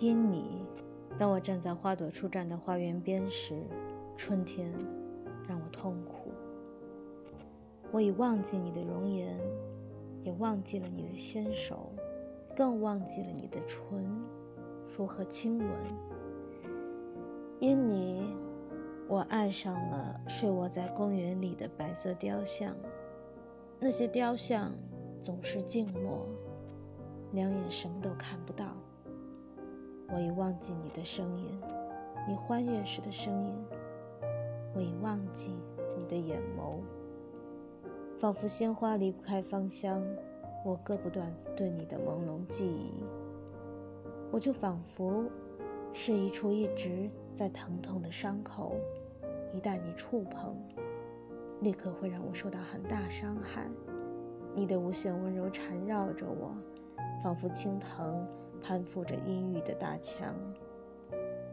因你，当我站在花朵初绽的花园边时，春天让我痛苦。我已忘记你的容颜，也忘记了你的纤手，更忘记了你的唇如何亲吻。因你，我爱上了睡卧在公园里的白色雕像，那些雕像总是静默，两眼什么都看不到。我已忘记你的声音，你欢悦时的声音。我已忘记你的眼眸，仿佛鲜花离不开芳香，我割不断对你的朦胧记忆。我就仿佛是一处一直在疼痛的伤口，一旦你触碰，立刻会让我受到很大伤害。你的无限温柔缠绕着我，仿佛青藤。攀附着阴郁的大墙，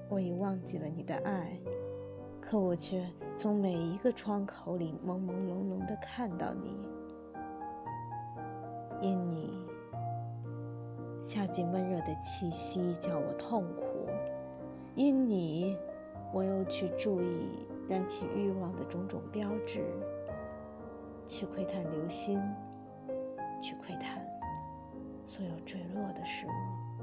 我已忘记了你的爱，可我却从每一个窗口里朦朦胧胧地看到你。因你，夏季闷热的气息叫我痛苦；因你，我又去注意燃起欲望的种种标志，去窥探流星，去窥探所有坠落的事物。